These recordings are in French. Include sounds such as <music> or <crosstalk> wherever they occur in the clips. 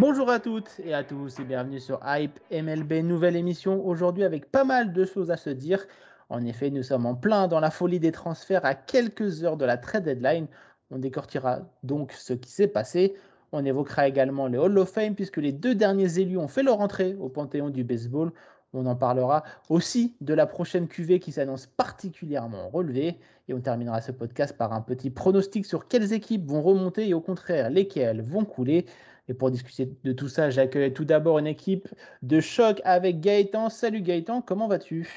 Bonjour à toutes et à tous et bienvenue sur Hype MLB, nouvelle émission aujourd'hui avec pas mal de choses à se dire. En effet, nous sommes en plein dans la folie des transferts à quelques heures de la trade deadline. On décortira donc ce qui s'est passé. On évoquera également les Hall of Fame puisque les deux derniers élus ont fait leur entrée au panthéon du baseball. On en parlera aussi de la prochaine QV qui s'annonce particulièrement relevée. Et on terminera ce podcast par un petit pronostic sur quelles équipes vont remonter et au contraire lesquelles vont couler. Et pour discuter de tout ça, j'accueille tout d'abord une équipe de choc avec Gaëtan. Salut Gaëtan, comment vas-tu?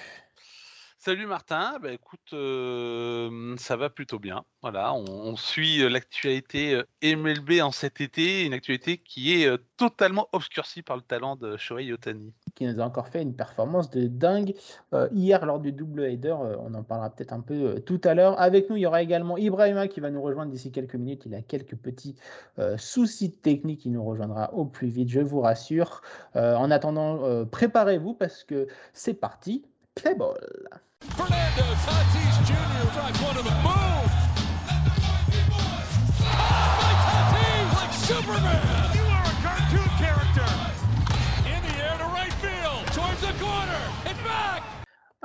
Salut Martin, bah écoute, euh, ça va plutôt bien. Voilà, on, suit euh, l'actualité euh, MLB en cet été, une actualité qui est totalement obscurcie par le talent de Shohei Otani. Qui nous a encore fait une performance de dingue euh, hier lors du double header. euh, on en parlera peut-être un peu euh, tout à l'heure. Avec nous, il y aura également Ibrahima qui va nous rejoindre d'ici quelques minutes. Il a quelques petits soucis techniques. Il nous rejoindra au plus vite, je vous rassure. En attendant, préparez-vous parce que c'est parti. Play ball. Fernando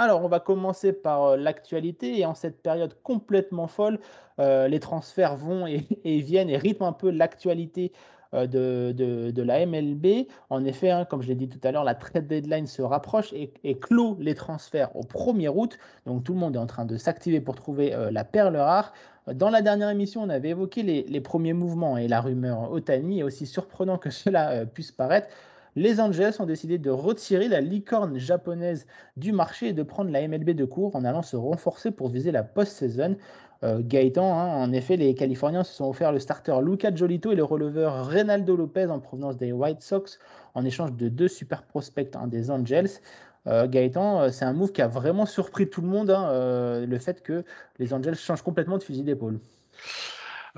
Alors, on va commencer par euh, l'actualité et en cette période complètement folle, euh, les transferts vont et, <laughs> viennent et rythment un peu l'actualité euh, de, la MLB. En effet, hein, comme je l'ai dit tout à l'heure, la trade deadline se rapproche et, clôt les transferts au 1er août. Donc, tout le monde est en train de s'activer pour trouver la perle rare. Dans la dernière émission, on avait évoqué les, premiers mouvements et la rumeur Otani, aussi surprenant que cela puisse paraître. Les Angels ont décidé de retirer la licorne japonaise du marché et de prendre la MLB de court en allant se renforcer pour viser la post-saison. Euh, Gaëtan, hein, en effet, les Californiens se sont offert le starter Luca Jolito et le releveur Reynaldo Lopez en provenance des White Sox en échange de deux super prospects hein, des Angels. Euh, Gaëtan, euh, c'est un move qui a vraiment surpris tout le monde, hein, le fait que les Angels changent complètement de fusil d'épaule.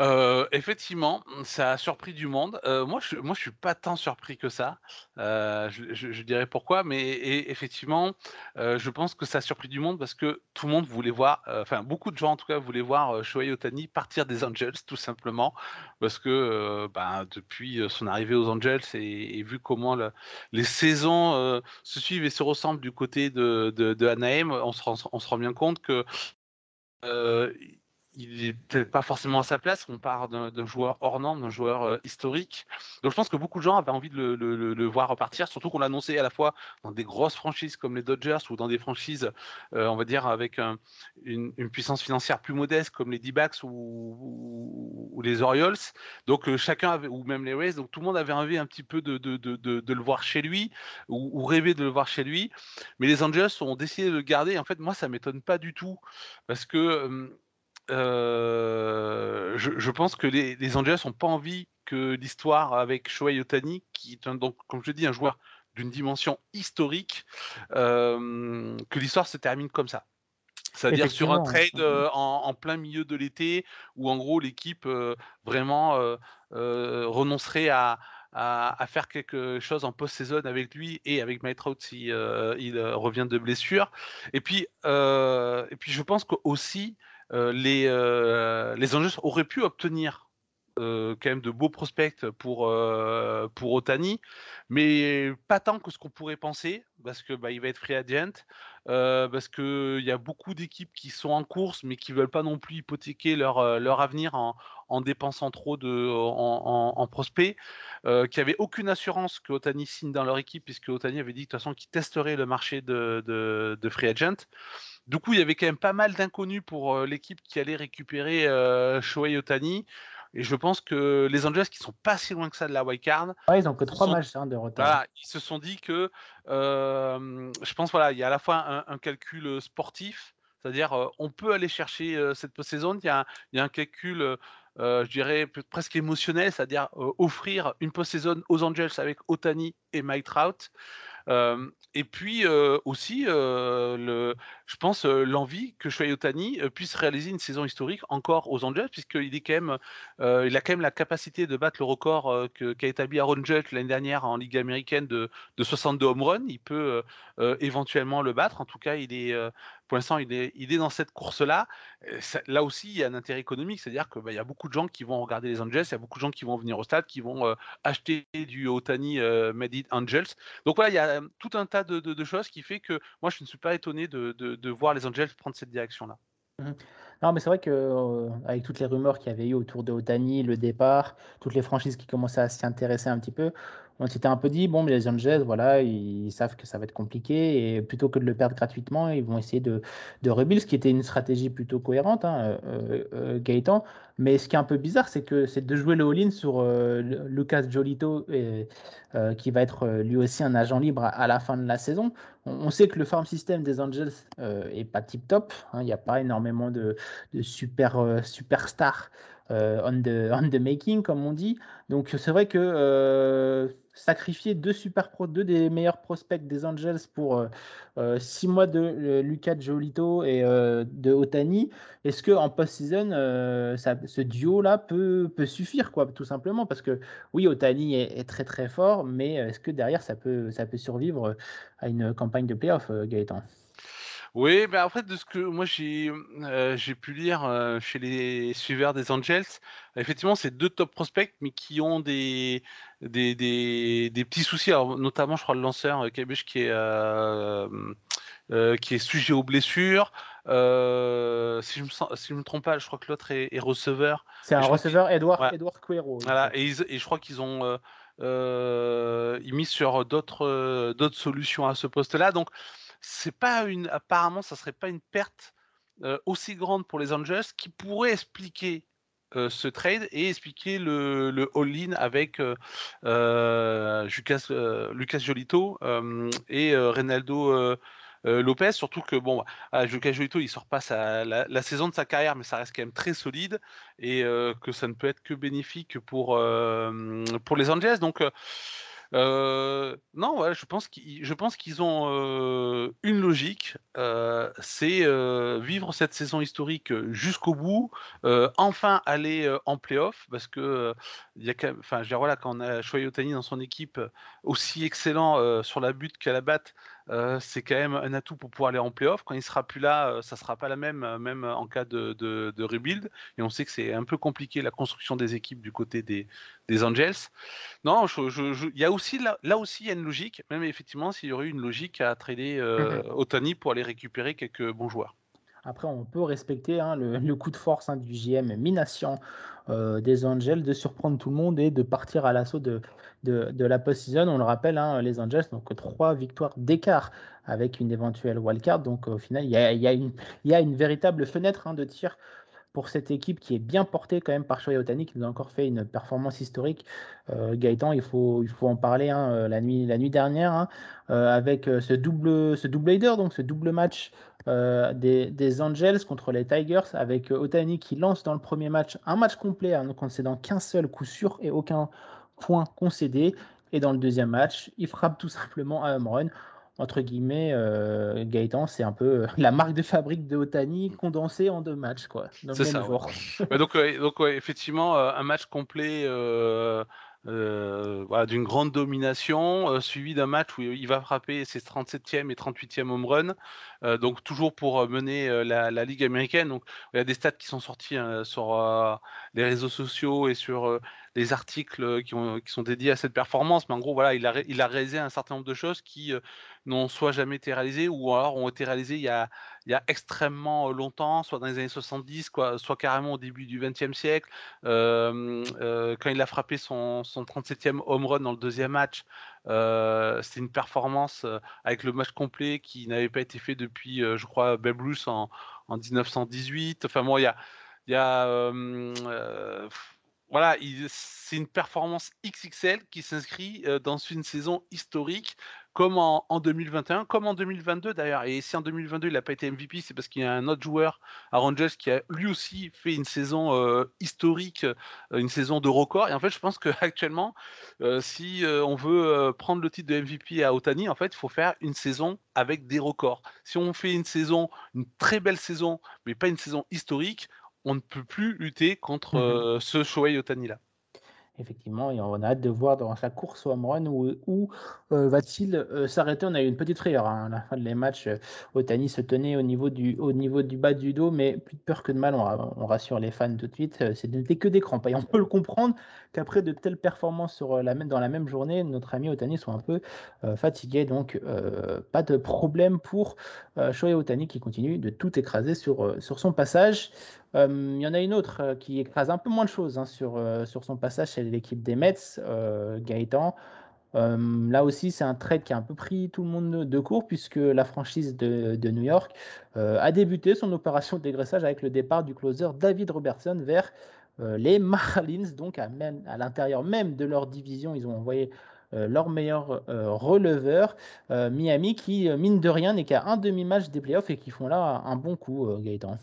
Euh, effectivement, ça a surpris du monde. Euh, moi, je, moi, je suis pas tant surpris que ça. Euh, je, dirais pourquoi, mais effectivement, je pense que ça a surpris du monde parce que tout le monde voulait voir, enfin beaucoup de gens en tout cas voulaient voir Shohei Otani partir des Angels, tout simplement, parce que ben, depuis son arrivée aux Angels et, vu comment le- les saisons se suivent et se ressemblent du côté de, de, Anaheim, on se rend, bien compte que il est peut-être pas forcément à sa place. On part d'un joueur hors d'un joueur euh, historique. Donc je pense que beaucoup de gens avaient envie de le, voir repartir, surtout qu'on l'a annoncé à la fois dans des grosses franchises comme les Dodgers ou dans des franchises, euh, on va dire, avec un- une, puissance financière plus modeste comme les D-backs ou, les Orioles. Donc euh, chacun avait, ou même les Rays, donc tout le monde avait envie un petit peu de, le voir chez lui ou, rêver de le voir chez lui. Mais les Angels ont décidé de le garder. En fait, moi, ça m'étonne pas du tout parce que euh, je, je pense que les, les Angels n'ont pas envie que l'histoire avec Shohei Otani, qui est un- donc, comme je dis, un joueur d'une dimension historique, euh, que l'histoire se termine comme ça. C'est-à-dire sur un trade euh, en, en plein milieu de l'été, où en gros l'équipe vraiment renoncerait à, à, à faire quelque chose en post-saison avec lui et avec Mike Trout si euh, il revient de blessure. Et puis, euh, et puis je pense que aussi euh, les, euh, les auraient pu obtenir euh, quand même de beaux prospects pour, euh, pour Otani, mais pas tant que ce qu'on pourrait penser, parce que bah, va être free agent, euh, parce qu'il y a beaucoup d'équipes qui sont en course, mais qui veulent pas non plus hypothéquer leur, euh, leur avenir en, en dépensant trop de, en, en, en prospects, euh, qui n'avaient aucune assurance que Otani signe dans leur équipe, puisque Otani avait dit de toute façon qu'il testerait le marché de, de, de free agent. Du coup, il y avait quand même pas mal d'inconnus pour euh, l'équipe qui allait récupérer euh, Shohei Otani. Et je pense que les Angels, qui sont pas si loin que ça de la wild card, Ouais, ils ont que trois sont- matchs hein, de retard. voilà, ils se sont dit que, euh, je pense, voilà, il y a à la fois un, un calcul sportif, c'est-à-dire euh, on peut aller chercher euh, cette post-saison, il y a, un- il y a un calcul je dirais presque émotionnel, c'est-à-dire offrir une post-saison aux Angels avec Otani et Mike Trout et puis aussi, je pense, l'envie que Shohei Otani puisse réaliser une saison historique encore aux Angels, puisqu'il a quand même la capacité de battre le record qu'a établi Aaron Judge l'année dernière en Ligue américaine de, de 62 home runs. Il peut éventuellement le battre. En tout cas, il est, pour l'instant, il est, dans cette course-là. Là aussi, il y a un intérêt économique, c'est-à-dire qu'il bah, y a beaucoup de gens qui vont regarder les Angels, il y a beaucoup de gens qui vont venir au stade, qui vont acheter du Otani Made in Angels. Donc voilà, il y a tout un tas de, choses qui fait que moi, je ne suis pas étonné de, voir les Angels prendre cette direction-là. Mmh non, mais c'est vrai que avec toutes les rumeurs qu'il y avait eu autour de Otani, le départ, toutes les franchises qui commençaient à s'y intéresser un petit peu, on s'était un peu dit, bon, mais les Angels, voilà, ils savent que ça va être compliqué et plutôt que de le perdre gratuitement, ils vont essayer de, de rebuild, ce qui était une stratégie plutôt cohérente, hein, euh, euh, Gaëtan. Mais ce qui est un peu bizarre, c'est que c'est de jouer le all-in sur euh, Lucas Jolito, qui va être lui aussi un agent libre à, la fin de la saison. On, sait que le farm system des Angels est pas tip top. Hein, il n'y a pas énormément de, super superstars on, the, on the making, comme on dit. Donc c'est vrai que sacrifier deux super pro, deux des meilleurs prospects des Angels pour euh, euh, six mois de euh, Lucas Jolito et de Otani, est-ce que en post-season, ce duo-là peut, peut suffire, quoi, tout simplement? Parce que oui, Otani est, très très fort, mais est-ce que derrière ça peut, ça peut survivre à une campagne de playoff, Gaëtan? Oui, ben après, de ce que moi j'ai j'ai pu lire chez les suiveurs des Angels, effectivement, c'est deux top prospects, mais qui ont des, des, des, petits soucis. Alors, notamment, je crois, le lanceur euh, qui est, qui est sujet aux blessures. si je me si je me trompe pas, je crois que l'autre est, receveur. C'est un receveur, Edouard. Voilà, et, et, je crois qu'ils ont ils mis sur d'autres d'autres solutions à ce poste-là. Donc, c'est pas une, apparemment, ça serait pas une perte aussi grande pour les Angels qui pourrait expliquer ce trade et expliquer le, le all-in avec Lucas, Lucas Jolito et Reynaldo Lopez. Surtout que bon, ah, Lucas Jolito, il sort pas la, la, saison de sa carrière, mais ça reste quand même très solide et que ça ne peut être que bénéfique pour pour les Angels. Donc euh, non, ouais, je pense qu'ils, ont euh, une logique, euh, c'est vivre cette saison historique jusqu'au bout, enfin aller en playoff, parce que il y a, enfin, je veux dire, voilà, quand on a dans son équipe aussi excellent sur la butte qu'à la batte, euh, c'est quand même un atout pour pouvoir aller en playoff. Quand il sera plus là, euh, ça sera pas la même, euh, même en cas de, de, rebuild. Et on sait que c'est un peu compliqué la construction des équipes du côté des, des Angels. Non, il y a aussi là, là aussi il y a une logique, même effectivement s'il y aurait eu une logique à trader euh, mhm. Otani pour aller récupérer quelques bons joueurs. Après, on peut respecter hein, le, coup de force hein, du GM Minassian euh, des Angels de surprendre tout le monde et de partir à l'assaut de, de, la post-season. On le rappelle, hein, les Angels, donc trois victoires d'écart avec une éventuelle wildcard. Donc au final, il y a, une véritable fenêtre de tir pour cette équipe qui est bien portée quand même par Shohei Otani qui nous a encore fait une performance historique. Euh, Gaëtan, il faut, il faut en parler la, nuit, la nuit dernière euh, avec ce double, ce donc ce double match des, des, Angels contre les Tigers avec Otani qui lance dans le premier match un match complet en ne concédant qu'un seul coup sûr et aucun point concédé. Et dans le deuxième match, il frappe tout simplement un home run entre guillemets, euh, Gaëtan, c'est un peu euh, la marque de fabrique de Otani condensée en deux matchs, quoi. C'est ça. donc, donc effectivement, euh, un match complet. voilà, d'une grande domination, suivi d'un match où il va frapper ses 37e et 38e home run, donc toujours pour mener la, la, Ligue américaine. Donc il y a des stats qui sont sortis hein, sur les réseaux sociaux et sur les articles qui, ont, qui, sont dédiés à cette performance, mais en gros, voilà, il a, réalisé un certain nombre de choses qui n'ont soit jamais été réalisées ou alors ont été réalisées il y a, extrêmement longtemps, soit dans les années 70, quoi, soit carrément au début du XXe siècle. Euh, euh, quand il a frappé son 37e home run dans le deuxième match, euh, c'était une performance avec le match complet qui n'avait pas été fait depuis, je crois, Babe en, en 1918. Enfin, bon, il y a voilà, c'est une performance XXL qui s'inscrit dans une saison historique comme en, 2021, comme en 2022 d'ailleurs. Et si en 2022 il n'a pas été MVP, c'est parce qu'il y a un autre joueur à Rangers qui a lui aussi fait une saison euh, historique, euh, une saison de record. Et en fait, je pense qu'actuellement, <laughs> euh, si on veut prendre le titre de MVP à Otani, en fait, il faut faire une saison avec des records. Si on fait une saison, une très belle saison, mais pas une saison historique, on ne peut plus lutter contre mmh ce Shohei Otani là. Effectivement, et on a hâte de voir dans sa course au home run où, euh, va-t-il euh, s'arrêter. On a eu une petite frayeur hein, à la fin des matchs. Euh, Otani se tenait au niveau, du, bas du dos, mais plus de peur que de mal. On, rassure les fans tout de suite. Ce n'était que des crampes. Et on peut le comprendre qu'après de telles performances dans la même journée, notre ami Otani soit un peu fatigué. Donc, pas de problème pour Shohei Otani qui continue de tout écraser sur, son passage. Il y en a une autre qui écrase un peu moins de choses hein, sur, son passage l'équipe des Mets, Gaëtan. là aussi, c'est un trade qui a un peu pris tout le monde de court puisque la franchise de, New York a débuté son opération de dégraissage avec le départ du closer David Robertson vers les Marlins. Donc, à, à l'intérieur même de leur division, ils ont envoyé leur meilleur releveur, Miami, qui, mine de rien, n'est qu'à un demi-match des playoffs et qui font là un bon coup, Gaëtan.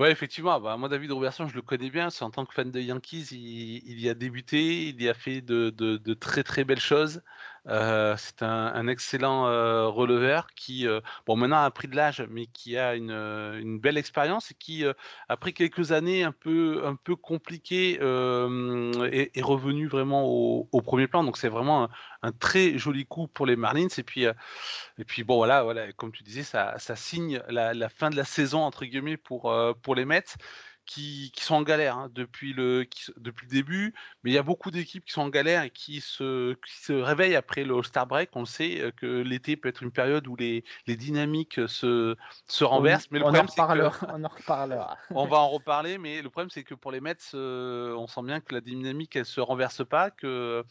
Ouais, effectivement. Bah, moi, David Robertson, je le connais bien. C'est en tant que fan de Yankees, il, y a débuté, il y a fait de, de très très belles choses. Euh, c'est un, excellent euh, releveur qui, euh, bon, maintenant a pris de l'âge, mais qui a une, belle expérience et qui, après quelques années un peu, compliquées, est, revenu vraiment au, premier plan. Donc c'est vraiment un, très joli coup pour les Marlins. Et puis, et puis bon, voilà, voilà, comme tu disais, ça, ça signe la, la, fin de la saison entre guillemets pour, pour les Mets qui, sont en galère hein, depuis, le, depuis le début, mais il y a beaucoup d'équipes qui sont en galère et qui se, se réveillent après le All-Star Break. On sait euh, que l'été peut être une période où les, les dynamiques se, se renversent. mais le on, problème, en on en reparlera. <laughs> on va en reparler, mais le problème, c'est que pour les Mets, euh, on sent bien que la dynamique, elle se renverse pas, que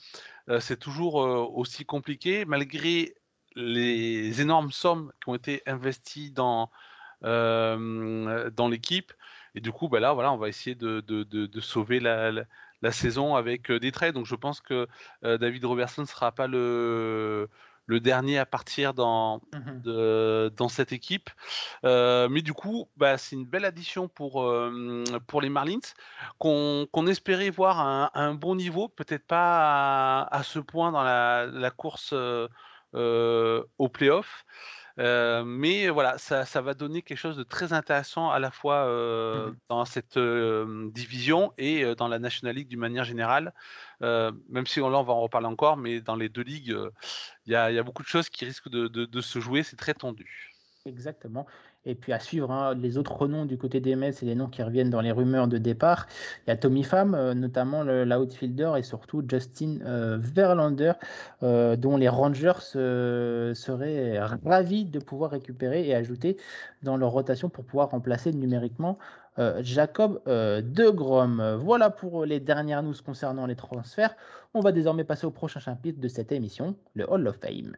euh, c'est toujours aussi compliqué, malgré les énormes sommes qui ont été investies dans, dans l'équipe. Et du coup, bah là, voilà, on va essayer de, de, de, sauver la, la, saison avec euh, des trades. Donc je pense que euh, David Robertson ne sera pas le, le dernier à partir dans, de, dans cette équipe. Euh, mais du coup, bah, c'est une belle addition pour, pour les Marlins qu'on espérait voir à un, bon niveau, peut-être pas à, ce point dans la, la course au playoff. Euh, mais voilà, ça, ça, va donner quelque chose de très intéressant à la fois euh, mmh dans cette euh, division et dans la National League d'une manière générale. même si là, on va en reparler encore, mais dans les deux ligues, il y, y, a beaucoup de choses qui risquent de, de, de se jouer. C'est très tendu. Exactement. Et puis à suivre hein, les autres noms du côté des Mets et les noms qui reviennent dans les rumeurs de départ. Il y a Tommy Pham, euh, notamment l'outfielder, et surtout Justin euh, Verlander, euh, dont les Rangers seraient ravis de pouvoir récupérer et ajouter dans leur rotation pour pouvoir remplacer numériquement Jacob De Grom. Voilà pour les dernières news concernant les transferts. On va désormais passer au prochain chapitre de cette émission, le Hall of Fame.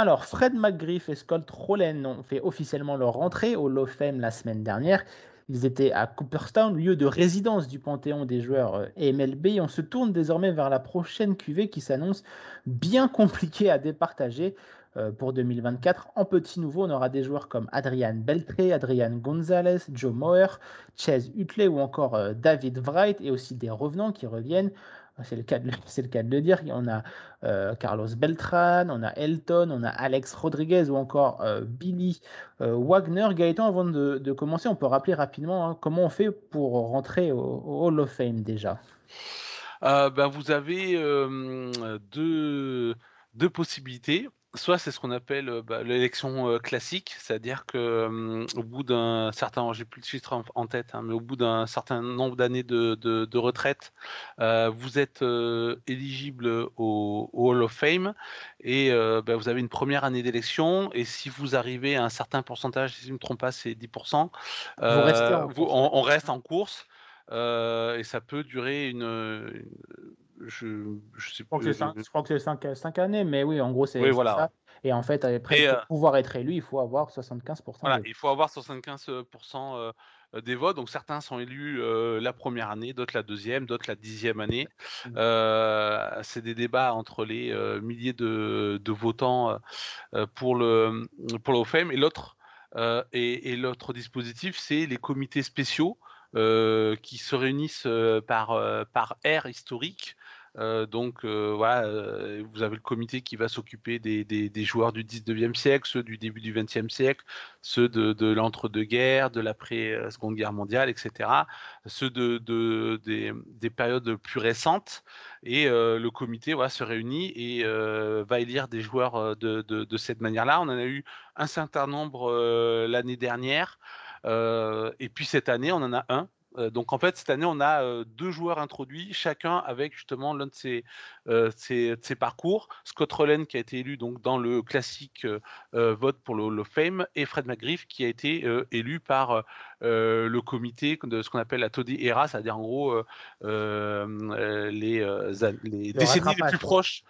Alors, Fred McGriff et Scott Rowland ont fait officiellement leur rentrée au Law la semaine dernière. Ils étaient à Cooperstown, lieu de résidence du panthéon des joueurs euh, MLB. on se tourne désormais vers la prochaine cuvée qui s'annonce bien <laughs> compliquée à départager euh, pour 2024. En petit nouveau, on aura des joueurs comme Adrian Beltré, Adrian Gonzalez, Joe Moore, Chase Utley ou encore euh, David Wright et aussi des revenants qui reviennent. C'est le, cas de, le dire. On a euh, Carlos Beltran, on a Elton, on a Alex Rodriguez ou encore euh, Billy euh, Wagner. Gaëtan, avant de, commencer, on peut rappeler rapidement hein, comment on fait pour rentrer au, Hall of Fame déjà? ben, vous avez deux possibilités soit c'est ce qu'on appelle bah, l'élection classique, c'est-à-dire que au bout d'un certain, j'ai plus de chiffres en, tête, hein, mais au bout d'un certain nombre d'années de, retraite, vous êtes éligible au, Hall of Fame et bah, vous avez une première année d'élection et si vous arrivez à un certain pourcentage, si je ne me trompe pas, c'est 10%, on, reste en course. et ça peut durer une, je, je, crois que c'est 5, années, mais oui, en gros, c'est ça. Et en fait, après, pour euh, pouvoir être élu, il faut avoir 75%. Voilà, il faut avoir 75% euh, des votes. Donc certains sont élus la première année, d'autres la deuxième, d'autres la dixième année. Mmh. c'est des débats entre les milliers de, votants pour le pour le et l'autre et, l'autre dispositif, c'est les comités spéciaux qui se réunissent par par ère historique euh, donc euh, voilà, euh, vous avez le comité qui va s'occuper des, joueurs du 19e siècle, ceux du début du 20e siècle, ceux de, de l'entre-deux-guerres, de l'après-seconde guerre mondiale, etc. Ceux de, de des, des, périodes plus récentes. Et le comité se réunit et va élire des joueurs de, cette manière-là. On en a eu un certain nombre l'année dernière. et puis cette année, on en a un donc en fait, cette année, on a euh, deux joueurs introduits, chacun avec justement l'un de ses, euh, parcours. Scott Rowland qui a été élu donc dans le classique vote pour le Hall of Fame et Fred McGriff qui a été élu par le comité de ce qu'on appelle la Toddy Era, c'est-à-dire en gros les, les décennies les plus proches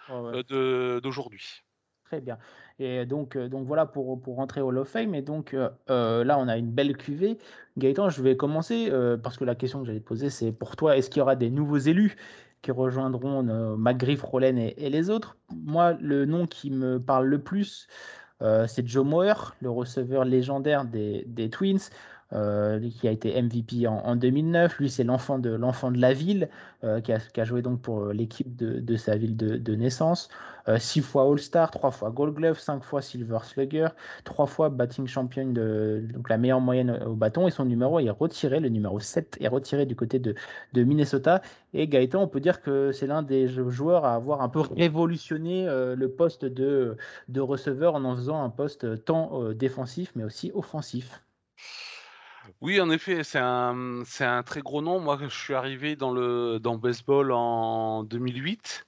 d'aujourd'hui. Très bien. Et donc, euh, donc voilà pour, pour rentrer au of Fame. Et donc euh, euh, là, on a une belle cuvée. Gaëtan, je vais commencer parce que la question que j'allais te poser, c'est pour toi, est-ce qu'il y aura des nouveaux élus qui rejoindront McGriff, Rollen et, les autres? Moi, le nom qui me parle le plus, c'est Joe Moore, le receveur légendaire des Twins. Euh, qui a été MVP en, 2009. Lui, c'est l'enfant de, l'enfant de la ville, euh, qui, a, joué donc pour euh, l'équipe de, sa ville de, naissance. six fois All-Star, trois fois Gold Glove, cinq fois Silver Slugger, trois fois batting champion, de, donc la meilleure moyenne au bâton. Et son numéro est retiré, le numéro 7 est retiré du côté de, Minnesota. Et Gaëtan, on peut dire que c'est l'un des joueurs à avoir un peu révolutionné le poste de, de receveur en en faisant un poste tant défensif mais aussi offensif. Oui, en effet, c'est un, un très gros nom. Moi, je suis arrivé dans le, dans baseball en 2008.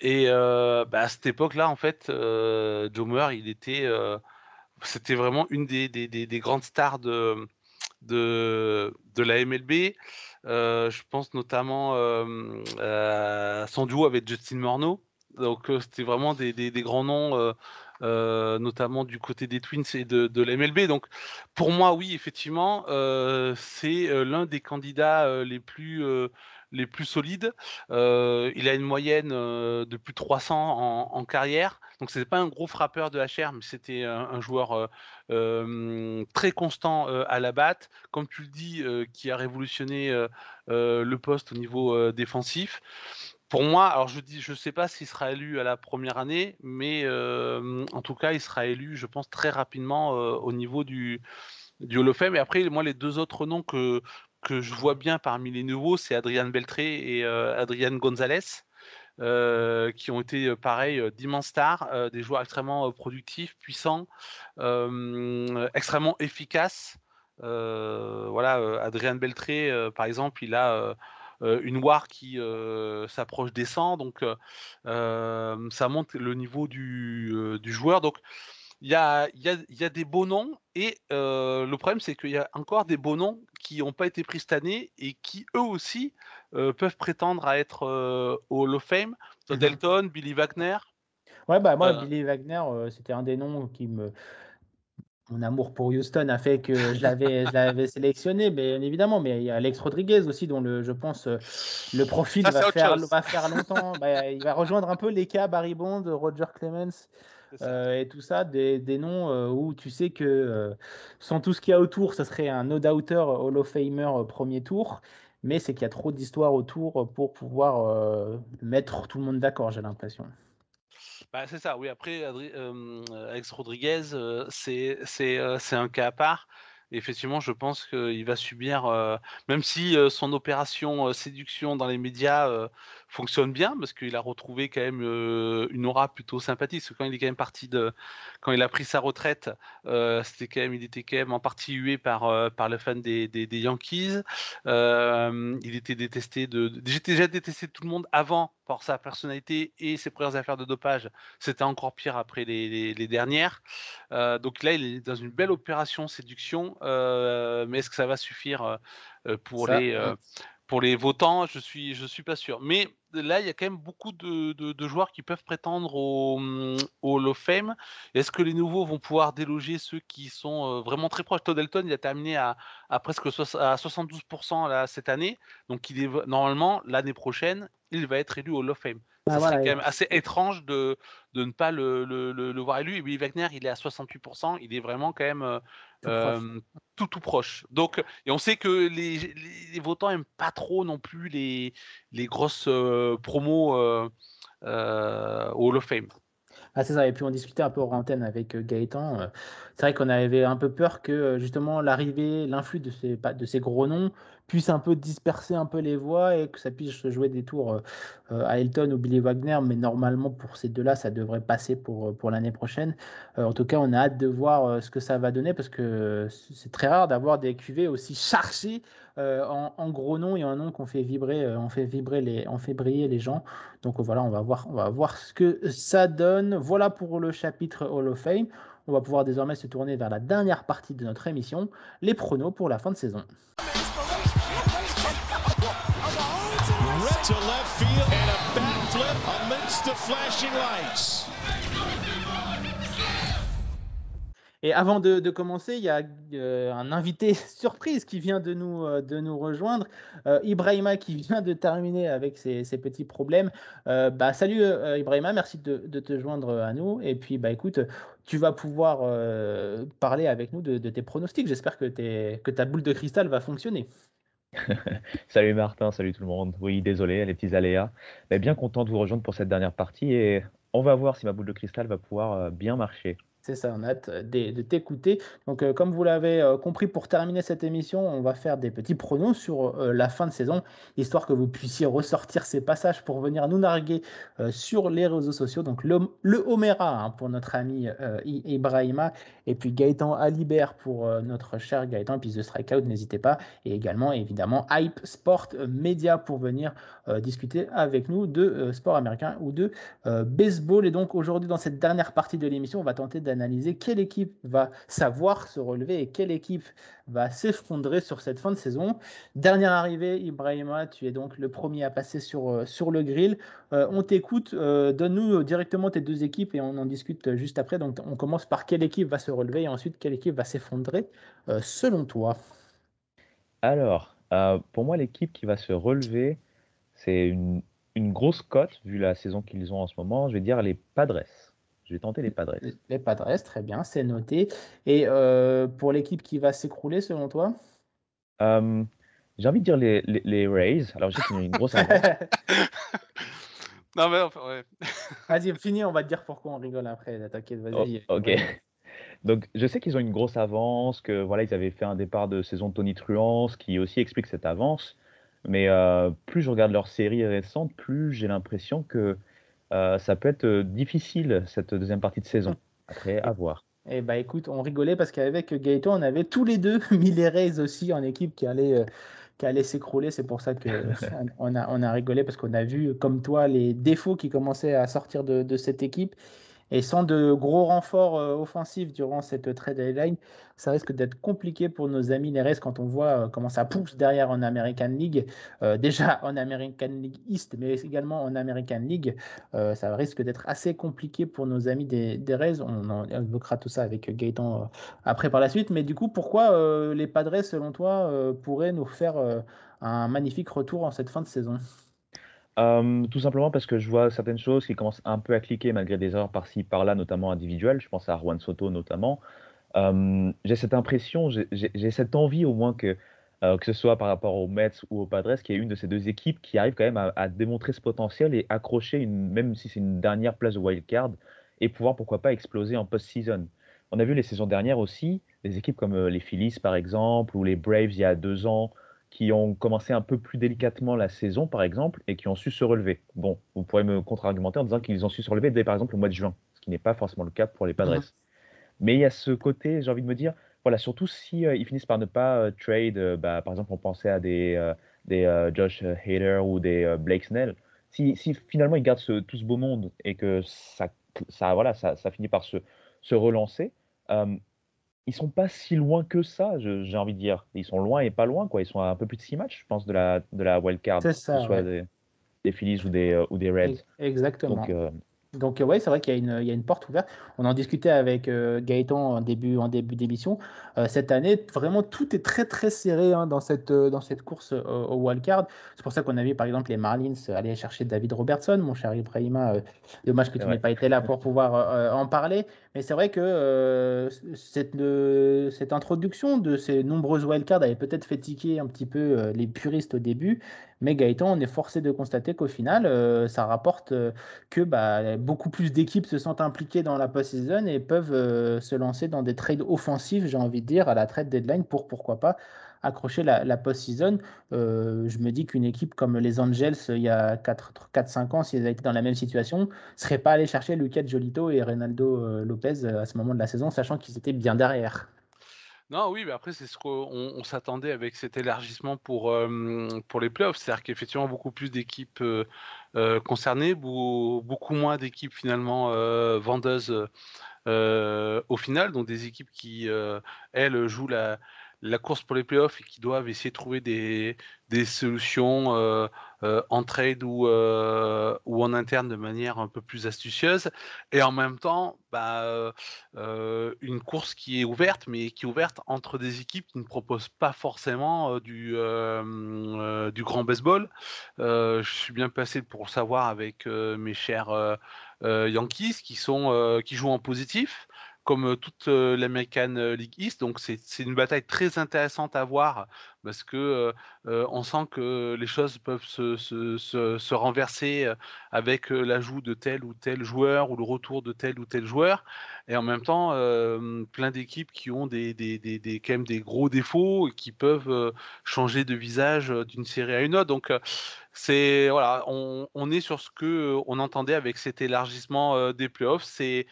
Et euh, bah, à cette époque-là, en fait, euh, Joe Moore, il était, euh, c'était vraiment une des, des, des, grandes stars de, de, de la MLB. je pense notamment à son duo avec Justin Morneau. Donc, c'était vraiment des, grands noms euh, notamment du côté des Twins et de, de la MLB. Donc pour moi, oui, effectivement, euh, c'est euh, l'un des candidats les plus les plus solides. il a une moyenne de plus de 300 en, carrière. Donc, ce n'est pas un gros frappeur de HR, mais c'était un, joueur très constant à la batte. Comme tu le dis, qui a révolutionné le poste au niveau défensif pour moi, alors je dis, je sais pas s'il sera élu à la première année, mais euh, en tout cas, il sera élu, je pense, très rapidement euh, au niveau du, du Hall of Fame. Et après, moi, les deux autres noms que, que je vois bien parmi les nouveaux, c'est Adrian Beltré et euh, Adrian Gonzalez. qui ont été pareil d'immenses stars, des joueurs extrêmement productifs, puissants, extrêmement efficaces. voilà, Adrian Beltré, par exemple, il a euh, une war qui euh, s'approche des 100, donc euh, ça monte le niveau du, joueur. Donc il y a, y, a, des beaux noms et le problème c'est qu'il y a encore des beaux noms qui n'ont pas été pris cette année et qui eux aussi peuvent prétendre à être au Hall of Fame. Mmh Delton, Billy Wagner. Ouais, bah moi, Billy Wagner, c'était un des noms qui me, mon amour pour Houston a fait que je l'avais, je l'avais sélectionné, bien évidemment. Mais il y a Alex Rodriguez aussi, dont le, je pense euh, le profil va, faire, va, faire, longtemps. Bah, il va rejoindre un peu les cas Barry Bond, Roger Clemens euh, et tout ça, des, des noms euh, où tu sais que sans tout ce qu'il y a autour, ce serait un no-doubter Hall of Famer premier tour. Mais c'est qu'il y a trop d'histoires autour pour pouvoir mettre tout le monde d'accord, j'ai l'impression. Bah, c'est ça, oui. Après, Alex Rodriguez, c'est c'est un cas à part. effectivement, je pense qu'il va subir, même si son opération séduction dans les médias fonctionne bien parce qu'il a retrouvé quand même euh, une aura plutôt sympathique. Parce que quand il est quand même parti de, quand il a pris sa retraite, euh, c'était quand même, il était quand même en partie hué par euh, par le fan des, des, Yankees. il était détesté de, j'étais déjà détesté de tout le monde avant par sa personnalité et ses premières affaires de dopage. C'était encore pire après les, les, dernières. donc là, il est dans une belle opération séduction, mais est-ce que ça va suffire pour les pour les votants, je suis, je suis pas sûr. Mais là, il y a quand même beaucoup de, joueurs qui peuvent prétendre au, mmh, au Hall of Fame. Est-ce que les nouveaux vont pouvoir déloger ceux qui sont vraiment très proches? Todd Elton, il a terminé à, presque à 72% là, cette année. Donc, il est, normalement, l'année prochaine, il va être élu au Hall of Fame. Ah, c'est quand même assez étrange de, de ne pas le, le, le, voir élu. Et Willy Wagner, il est à 68%. Il est vraiment quand même tout, tout, proche. Donc, et on sait que les, les, votants n'aiment pas trop non plus les, les grosses promos au Hall of Fame. Ah, c'est ça. Et puis on discutait un peu hors antenne avec Gaëtan. C'est vrai qu'on avait un peu peur que justement l'arrivée, l'influx de ces, de ces gros noms puisse un peu disperser un peu les voix et que ça puisse jouer des tours euh, euh, à Elton ou Billy Wagner. Mais normalement, pour ces deux-là, ça devrait passer pour, euh, pour l'année prochaine. en tout cas, on a hâte de voir ce que ça va donner parce que c'est très rare d'avoir des QV aussi chargés en, gros noms et en noms qu'on fait vibrer, on fait vibrer les, on fait briller les gens. Donc voilà, on va voir, on va voir ce que ça donne. Voilà pour le chapitre Hall of Fame. On va pouvoir désormais se tourner vers la dernière partie de notre émission, les pronos pour la fin de saison. The flashing lights. Et avant de, commencer, il y a euh, un invité <laughs> surprise qui vient de nous, euh, de nous rejoindre, euh, Ibrahima qui vient de terminer avec ses, petits problèmes. Bah, salut Ibrahima, merci de, te joindre à nous. Et puis bah, écoute, tu vas pouvoir parler avec nous de, tes pronostics. J'espère que ta boule de cristal va fonctionner. <laughs> salut Martin, salut tout le monde. Oui, désolé, les petits aléas. Mais bien content de vous rejoindre pour cette dernière partie et on va voir si ma boule de cristal va pouvoir euh, bien marcher. C'est ça, on a hâte de, t'écouter. Donc, euh, comme vous l'avez euh, compris, pour terminer cette émission, on va faire des petits pronos sur euh, la fin de saison, histoire que vous puissiez ressortir ces passages pour venir nous narguer sur les réseaux sociaux. Donc, le, le Homera hein, pour notre ami Ibrahima, et puis Gaëtan Alibert pour notre cher Gaëtan, et puis The Strikeout, n'hésitez pas. Et également, évidemment, Hype Sport Media pour venir discuter avec nous de sport américain ou de baseball. Et donc, aujourd'hui, dans cette dernière partie de l'émission, on va tenter de d'analyser quelle équipe va savoir se relever et quelle équipe va s'effondrer sur cette fin de saison. Dernière arrivée, Ibrahima, tu es donc le premier à passer sur, euh, sur le grill. Euh, on t'écoute, euh, donne-nous directement tes deux équipes et on en discute juste après. Donc on commence par quelle équipe va se relever et ensuite quelle équipe va s'effondrer selon toi. Alors, pour moi, l'équipe qui va se relever, c'est une, une grosse cote vu la saison qu'ils ont en ce moment. Je vais dire les Padres. Je vais tenter les Padres. Les Padres, très bien, c'est noté. Et euh, pour l'équipe qui va s'écrouler, selon toi? Euh, J'ai envie de dire les, les, Rays. Alors, j'ai une grosse <laughs> non, mais enfin, ouais. Vas-y, fini, on va te dire pourquoi on rigole après. T'inquiète, vas-y. Oh, ok. Donc, je sais qu'ils ont une grosse avance, que voilà, ils avaient fait un départ de saison de Tony Truant, ce qui aussi explique cette avance. Mais euh, plus je regarde leur série récente, plus j'ai l'impression que euh, ça peut être euh, difficile cette deuxième partie de saison. Après, à voir. Eh bah écoute, on rigolait parce qu'avec Gaëtan, on avait tous les deux <laughs> mis les Rays aussi en équipe qui allait, euh, qui allait s'écrouler. C'est pour ça qu'on <laughs> a, on a rigolé parce qu'on a vu, comme toi, les défauts qui commençaient à sortir de, de cette équipe. Et sans de gros renforts euh, offensifs durant cette trade deadline, ça risque d'être compliqué pour nos amis Neres quand on voit euh, comment ça pousse derrière en American League. Euh, <laughs> déjà en American League East, mais également en American League. ça risque d'être assez compliqué pour nos amis des, des On, évoquera tout ça avec Gaëtan après par la suite. Mais du coup, pourquoi les Padres, selon toi, pourraient nous faire un magnifique retour en cette fin de saison? Euh, tout simplement parce que je vois certaines choses qui commencent un peu à cliquer malgré des erreurs par-ci par-là, notamment individuelles. Je pense à Juan Soto notamment. Euh, j'ai cette impression, j'ai cette envie au moins que, euh, ce soit par rapport aux Mets ou aux Padres, qu'il y ait une de ces deux équipes qui arrive quand même à, démontrer ce potentiel et accrocher, une, même si c'est une dernière place de wild card, et pouvoir pourquoi pas exploser en post-season. On a vu les saisons dernières aussi, des équipes comme les Phillies par exemple, ou les Braves il y a deux ans, qui ont commencé un peu plus délicatement la saison, par exemple, et qui ont su se relever. Bon, vous pourrez me contre-argumenter en disant qu'ils ont su se relever dès, par exemple, le mois de juin, ce qui n'est pas forcément le cas pour les Padres. Mais il y a ce côté, j'ai envie de me dire, voilà, surtout si euh, ils finissent par ne pas euh, trade, euh, bah, par exemple, on pensait à des, des Josh Hader ou des Blake Snell. Si, si, finalement ils gardent ce, tout ce beau monde et que ça, ça, voilà, ça, ça finit par se, se relancer, ils sont pas si loin que ça, j'ai envie de dire. Ils sont loin et pas loin, quoi. Ils sont à un peu plus de 6 matchs, je pense, de la, de la wild card. C'est ça. des Phillies ou des, ou des Reds. Exactement. Donc oui, c'est vrai qu'il y, y, a une porte ouverte. On en discutait avec Gaëtan en début, en début d'émission. cette année, vraiment, tout est très très serré hein, dans, cette, dans cette course au wildcard. C'est pour ça qu'on a vu par exemple les Marlins aller chercher David Robertson, mon cher Ibrahima. dommage que tu n'aies pas été là pour pouvoir en parler. Mais c'est vrai que cette, cette introduction de ces nombreuses wildcards avait peut-être fait tiquer un petit peu les puristes au début. Mais Gaëtan, on est forcé de constater qu'au final, euh, ça rapporte euh, que bah, beaucoup plus d'équipes se sont impliquées dans la post-season et peuvent euh, se lancer dans des trades offensifs, j'ai envie de dire, à la trade deadline pour pourquoi pas accrocher la, post-season. je me dis qu'une équipe comme les Angels, il y a 4-5 ans, s'ils avaient dans la même situation, ne serait pas allé chercher Lucas Jolito et Reynaldo Lopez à ce moment de la saison, sachant qu'ils étaient bien derrière. Non, oui, mais après, c'est ce qu'on s'attendait avec cet élargissement pour, pour les playoffs. C'est-à-dire qu'effectivement, beaucoup plus d'équipes concernées, beaucoup, moins d'équipes finalement vendeuses au final. Donc des équipes qui, elles, jouent la, la course pour les playoffs et qui doivent essayer de trouver des, des solutions euh, euh, en trade ou, euh, ou en interne de manière un peu plus astucieuse. Et en même temps, bah, une course qui est ouverte, mais qui est ouverte entre des équipes qui ne proposent pas forcément du, du grand baseball. je suis bien passé pour le savoir avec mes chers Yankees qui, sont, qui jouent en positif comme euh, toute euh, l'American euh, League East. Donc c'est une bataille très intéressante à voir parce que on sent que les choses peuvent se, se, se, renverser avec l'ajout de tel ou tel joueur ou le retour de tel ou tel joueur. Et en même temps, plein d'équipes qui ont quand même des gros défauts et qui peuvent changer de visage d'une série à une autre. Donc c'est voilà, on, on, est sur ce que on entendait avec cet élargissement des playoffs. C'est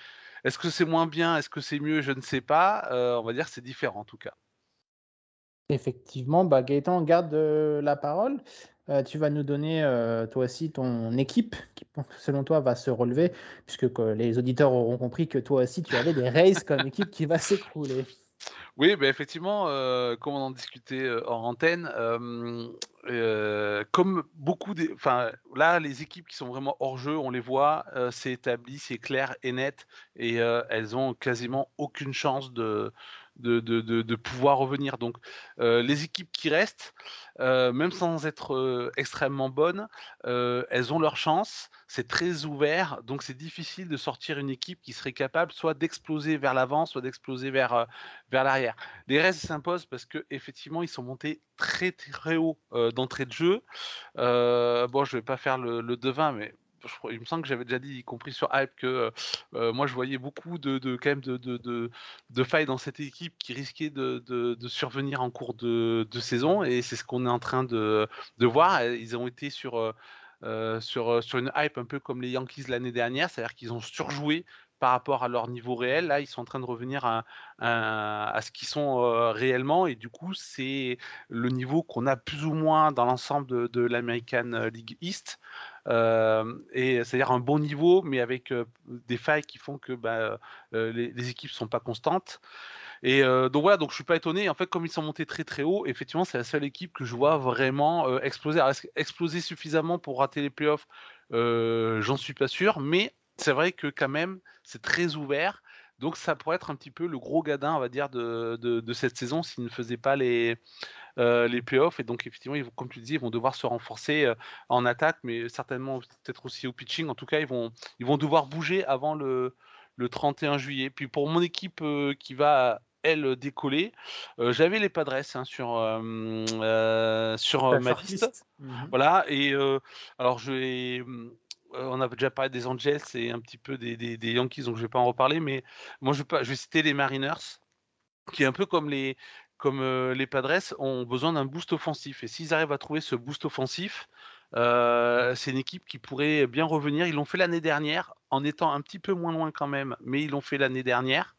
est-ce que c'est moins bien? Est-ce que c'est mieux? Je ne sais pas. Euh, on va dire c'est différent en tout cas. Effectivement, bah Gaëtan, garde euh, la parole. Euh, tu vas nous donner toi aussi ton équipe qui, selon toi, va se relever, puisque les auditeurs auront compris que toi aussi, tu avais des Rays comme équipe qui va s'écrouler. Oui, bah, effectivement, comme on en discutait en antenne, comme beaucoup des, enfin là, les équipes qui sont vraiment hors jeu, on les voit, c'est établi, c'est clair et net, et elles ont quasiment aucune chance de de, pouvoir revenir. Donc, euh, les équipes qui restent, euh, même sans être euh, extrêmement bonnes, elles ont leur chance. C'est très ouvert, donc c'est difficile de sortir une équipe qui serait capable soit d'exploser vers l'avant, soit d'exploser vers, l'arrière. Les restes s'imposent parce que effectivement ils sont montés très très haut d'entrée de jeu. bon, je vais pas faire le devin, mais il me semble que j'avais déjà dit, y compris sur Hype, que euh, euh, moi je voyais beaucoup de, quand même de, de, de, failles dans cette équipe qui risquaient de, survenir en cours de, saison, et c'est ce qu'on est en train de, voir. Ils ont été sur, euh, sur, sur une hype un peu comme les Yankees l'année dernière, c'est-à-dire qu'ils ont surjoué par rapport à leur niveau réel. Là, ils sont en train de revenir à, à, ce qu'ils sont réellement. Et du coup, c'est le niveau qu'on a plus ou moins dans l'ensemble de, de l'American League East. Euh, et c'est-à-dire un bon niveau, mais avec euh, des failles qui font que bah, les, les, équipes sont pas constantes. Et donc voilà, donc je suis pas étonné. En fait, comme ils sont montés très très haut, effectivement, c'est la seule équipe que je vois vraiment exploser. exploser suffisamment pour rater les playoffs, j'en suis pas sûr, mais c'est vrai que quand même, c'est très ouvert. Donc ça pourrait être un petit peu le gros gadin, on va dire, de, de, cette saison s'ils ne faisaient pas les, euh, les playoffs. Et donc effectivement, ils vont, comme tu disais, ils vont devoir se renforcer euh, en attaque, mais certainement peut-être aussi au pitching. En tout cas, ils vont, ils vont devoir bouger avant le, le 31 juillet. Puis pour mon équipe euh, qui va elle décoller. J'avais les Padres hein, sur sur ma liste. Mmh voilà et alors je vais on a déjà parlé des Angels et un petit peu des, Yankees, donc je ne vais pas en reparler, mais moi je, vais citer les Mariners, qui un peu comme euh, les Padres, ont besoin d'un boost offensif. Et s'ils arrivent à trouver ce boost offensif, euh, c'est une équipe qui pourrait bien revenir. Ils l'ont fait l'année dernière, en étant un petit peu moins loin quand même, mais ils l'ont fait l'année dernière.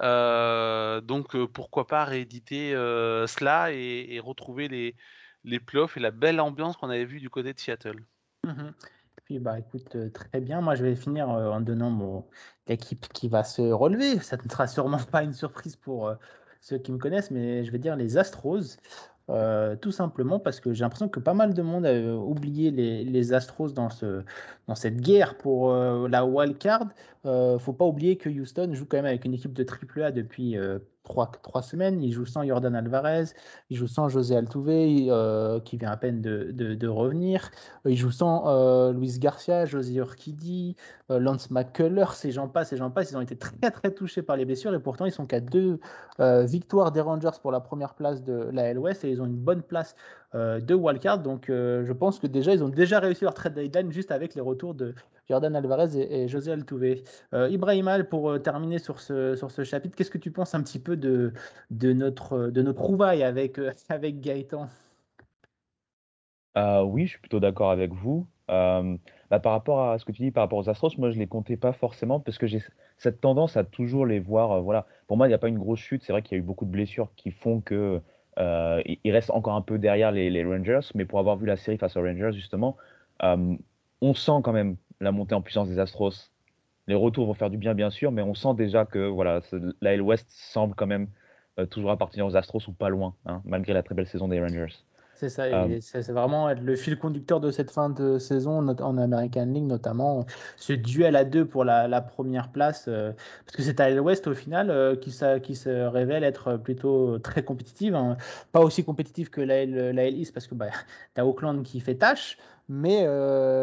donc pourquoi pas rééditer cela et, retrouver les, les playoffs et la belle ambiance qu'on avait vue du côté de Seattle. Mmh puis, bah, écoute, euh, très bien. Moi, je vais finir euh, en donnant mon l'équipe qui va se relever. Ça ne sera sûrement <laughs> pas une surprise pour euh, ceux qui me connaissent, mais je vais dire les Astros. Tout simplement parce que j'ai l'impression que pas mal de monde a oublié les, Astros dans, ce, dans cette guerre pour la wild card. Faut pas oublier que Houston joue quand même avec une équipe de AAA depuis trois, trois semaines. Il joue sans Jordan Alvarez, il joue sans José Altuve, euh, qui vient à peine de, de, revenir. Il joue sans euh, Luis Garcia, José Urquidi, euh, Lance McCullers, ces gens passent, ces gens passent. Ils ont été très très touchés par les blessures et pourtant ils sont qu'à deux victoires des Rangers pour la première place de la LOS et ils ont une bonne place de wildcard. Donc je pense que déjà ils ont déjà réussi leur trade deadline juste avec les retours de Jordan Alvarez et, José Altuve. Ibrahim Al, pour terminer sur ce, sur ce chapitre, qu'est-ce que tu penses un petit peu de, de, notre, de notre trouvaille avec, <laughs> avec Gaëtan? Oui, je suis plutôt d'accord avec vous. Bah, par rapport à ce que tu dis par rapport aux Astros, moi je les comptais pas forcément parce que j'ai cette tendance à toujours les voir. voilà, pour moi il n'y a pas une grosse chute. C'est vrai qu'il y a eu beaucoup de blessures qui font que euh, il reste encore un peu derrière les, Rangers, mais pour avoir vu la série face aux Rangers justement, on sent quand même la montée en puissance des Astros. Les retours vont faire du bien bien sûr, mais on sent déjà que voilà, la West semble quand même euh, toujours appartenir aux Astros ou pas loin, hein, malgré la très belle saison des Rangers. C'est ça, euh, c'est vraiment le fil conducteur de cette fin de saison en American League, notamment ce duel à deux pour la, première place, euh, parce que c'est à l'Ouest au final qui, qui, se révèle être plutôt très compétitive, hein. pas aussi compétitive que la, la East, parce que bah, tu as Auckland qui fait tâche, mais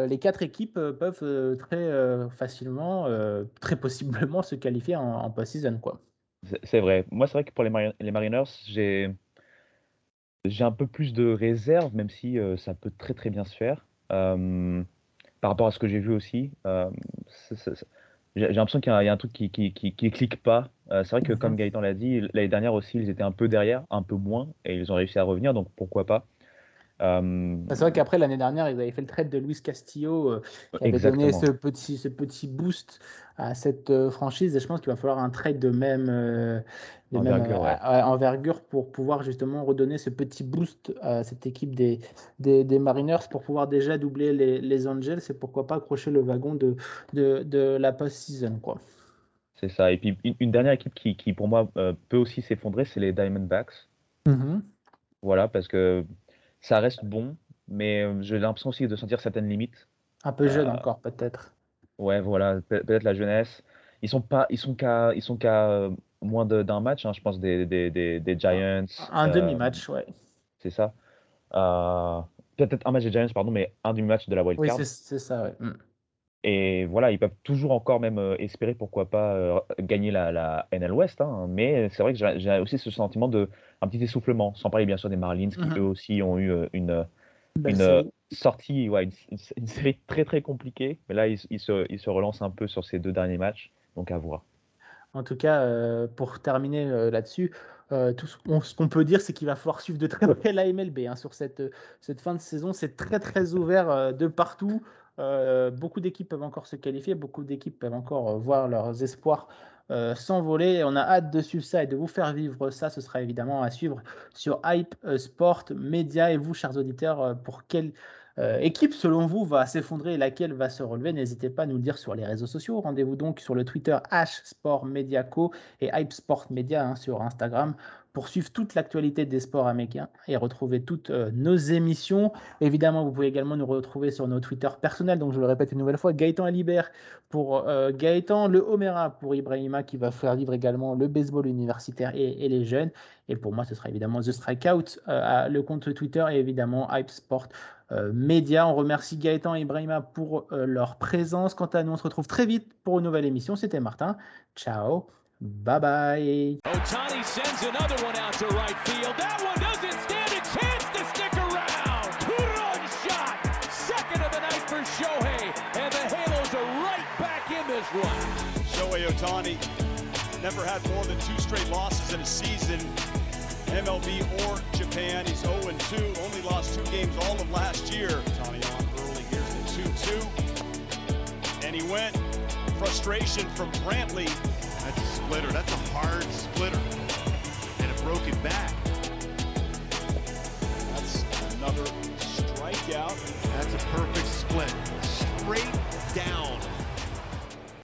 les quatre équipes peuvent très facilement, très possiblement se qualifier en, en post-season. C'est vrai. Moi, c'est vrai que pour les, les Mariners, j'ai j'ai un peu plus de réserve, même si euh, ça peut très très bien se faire. Euh, par rapport à ce que j'ai vu aussi, euh, j'ai l'impression qu'il y, a un truc qui, qui, qui, clique pas. c'est vrai que, comme mhm. Gaëtan l'a dit, l'année dernière aussi, ils étaient un peu derrière, un peu moins, et ils ont réussi à revenir, donc pourquoi pas. C'est vrai qu'après l'année dernière, ils avaient fait le trade de Luis Castillo, qui avait donné ce petit, ce petit boost à cette euh, franchise. Et je pense qu'il va falloir un trade de même, euh, euh, envergure, pour pouvoir justement redonner ce petit boost à cette équipe des, des, Mariners pour pouvoir déjà doubler les, les Angels et pourquoi pas accrocher le wagon de, de, de la post-season. Quoi. C'est ça. Et puis une, dernière équipe qui, qui pour moi peut aussi s'effondrer, c'est les Diamondbacks. Mm-hmm. Voilà, parce que ça reste bon, mais j'ai l'impression aussi de sentir certaines limites. Un peu jeune encore, peut-être. Ouais, voilà, peut-être la jeunesse. Ils sont pas, ils sont qu'à, ils sont qu'à euh, moins d'un match, hein, je pense, des, des, des, Giants. Un euh, demi-match, ouais. C'est ça. Euh, peut-être un match des Giants, pardon, mais un demi-match de la wild card. Oui, c'est ça, ouais. Et voilà, ils peuvent toujours encore même espérer, pourquoi pas, gagner la, la NL West. Hein, mais c'est vrai que j'ai aussi ce sentiment de un petit essoufflement, sans parler bien sûr des Marlins, qui mm-hmm. eux aussi ont eu une, une sortie, ouais, une, série très très compliquée. Mais là, il, se, il, se, relance un peu sur ces deux derniers matchs. Donc à voir. En tout cas, euh, pour terminer euh, là-dessus, euh, tout ce qu'on peut dire, c'est qu'il va falloir suivre de très près la MLB hein, sur cette, cette fin de saison. C'est très très ouvert de partout. Beaucoup d'équipes peuvent encore se qualifier, beaucoup d'équipes peuvent encore voir leurs espoirs euh, s'envoler. On a hâte de suivre ça et de vous faire vivre ça. Ce sera évidemment à suivre sur Hype euh, Sport Média. Et vous, chers auditeurs, euh, pour quelle équipe, selon vous, va s'effondrer et laquelle va se relever? N'hésitez pas à nous le dire sur les réseaux sociaux. Rendez-vous donc sur le Twitter H Media et Hype Sport Media hein, sur Instagram pour suivre toute l'actualité des sports américains et retrouver toutes euh, nos émissions. Évidemment, vous pouvez également nous retrouver sur nos Twitter personnels. Donc, je le répète une nouvelle fois, Gaëtan Alibert pour euh, Gaëtan, le Homera pour Ibrahima qui va faire vivre également le baseball universitaire et, les jeunes. Et pour moi, ce sera évidemment The Strikeout, euh, le compte Twitter et évidemment Hype Sport Media. On remercie Gaëtan et Ibrahima pour leur présence. Quant à nous, on se retrouve très vite pour une nouvelle émission. C'était Martin. Ciao. Bye bye. Otani sends another one out to right field. That one doesn't stand a chance to stick around. Two-run shot. Second of the night for Shohei. And the Halos are right back in this one. Shohei Otani never had more than two straight losses in a season. MLB or Japan. He's 0-2. Only lost two games all of last year. Otani on early. Here's the 2-2. And he went. Frustration from Brantley. That's a splitter. That's a hard splitter. And a broken back. That's another strikeout. That's a perfect split. Straight down.